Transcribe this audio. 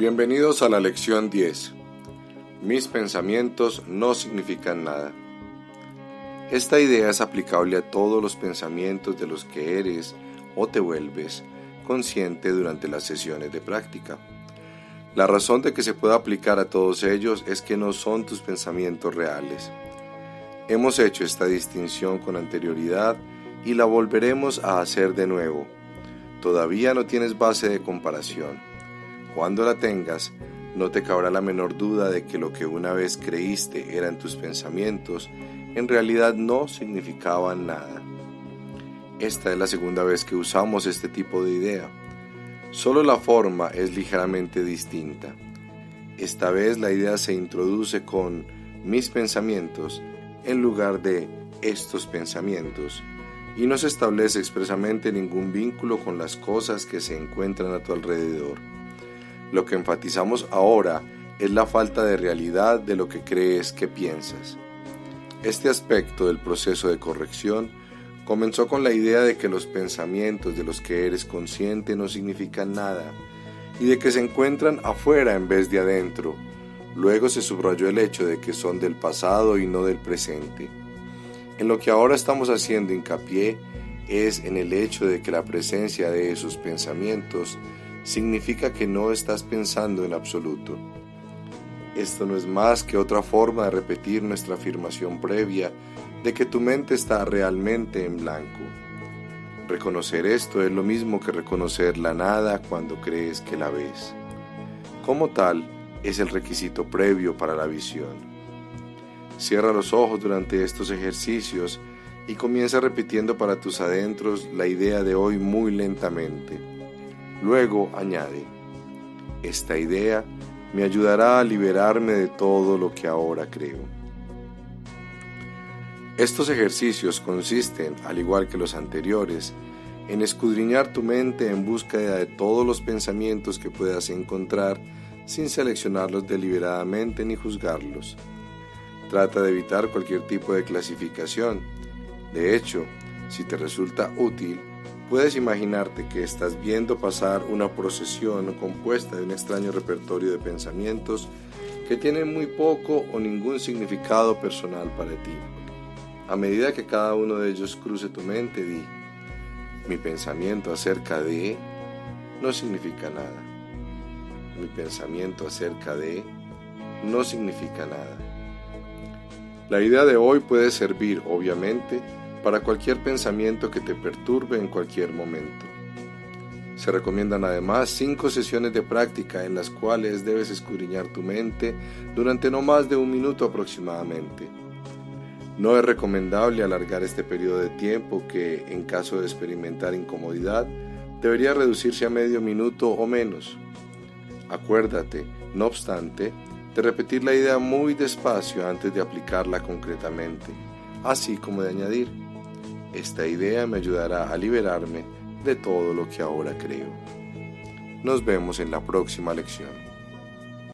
Bienvenidos a la lección 10. Mis pensamientos no significan nada. Esta idea es aplicable a todos los pensamientos de los que eres o te vuelves consciente durante las sesiones de práctica. La razón de que se pueda aplicar a todos ellos es que no son tus pensamientos reales. Hemos hecho esta distinción con anterioridad y la volveremos a hacer de nuevo. Todavía no tienes base de comparación cuando la tengas, no te cabrá la menor duda de que lo que una vez creíste eran tus pensamientos, en realidad no significaban nada. Esta es la segunda vez que usamos este tipo de idea. Solo la forma es ligeramente distinta. Esta vez la idea se introduce con mis pensamientos en lugar de estos pensamientos y no se establece expresamente ningún vínculo con las cosas que se encuentran a tu alrededor. Lo que enfatizamos ahora es la falta de realidad de lo que crees que piensas. Este aspecto del proceso de corrección comenzó con la idea de que los pensamientos de los que eres consciente no significan nada y de que se encuentran afuera en vez de adentro. Luego se subrayó el hecho de que son del pasado y no del presente. En lo que ahora estamos haciendo hincapié es en el hecho de que la presencia de esos pensamientos significa que no estás pensando en absoluto. Esto no es más que otra forma de repetir nuestra afirmación previa de que tu mente está realmente en blanco. Reconocer esto es lo mismo que reconocer la nada cuando crees que la ves. Como tal, es el requisito previo para la visión. Cierra los ojos durante estos ejercicios y comienza repitiendo para tus adentros la idea de hoy muy lentamente. Luego añade, esta idea me ayudará a liberarme de todo lo que ahora creo. Estos ejercicios consisten, al igual que los anteriores, en escudriñar tu mente en búsqueda de todos los pensamientos que puedas encontrar sin seleccionarlos deliberadamente ni juzgarlos. Trata de evitar cualquier tipo de clasificación. De hecho, si te resulta útil, Puedes imaginarte que estás viendo pasar una procesión compuesta de un extraño repertorio de pensamientos que tienen muy poco o ningún significado personal para ti. A medida que cada uno de ellos cruce tu mente, di, mi pensamiento acerca de no significa nada. Mi pensamiento acerca de no significa nada. La idea de hoy puede servir, obviamente, para cualquier pensamiento que te perturbe en cualquier momento. Se recomiendan además cinco sesiones de práctica en las cuales debes escudriñar tu mente durante no más de un minuto aproximadamente. No es recomendable alargar este periodo de tiempo que, en caso de experimentar incomodidad, debería reducirse a medio minuto o menos. Acuérdate, no obstante, de repetir la idea muy despacio antes de aplicarla concretamente, así como de añadir, esta idea me ayudará a liberarme de todo lo que ahora creo. Nos vemos en la próxima lección.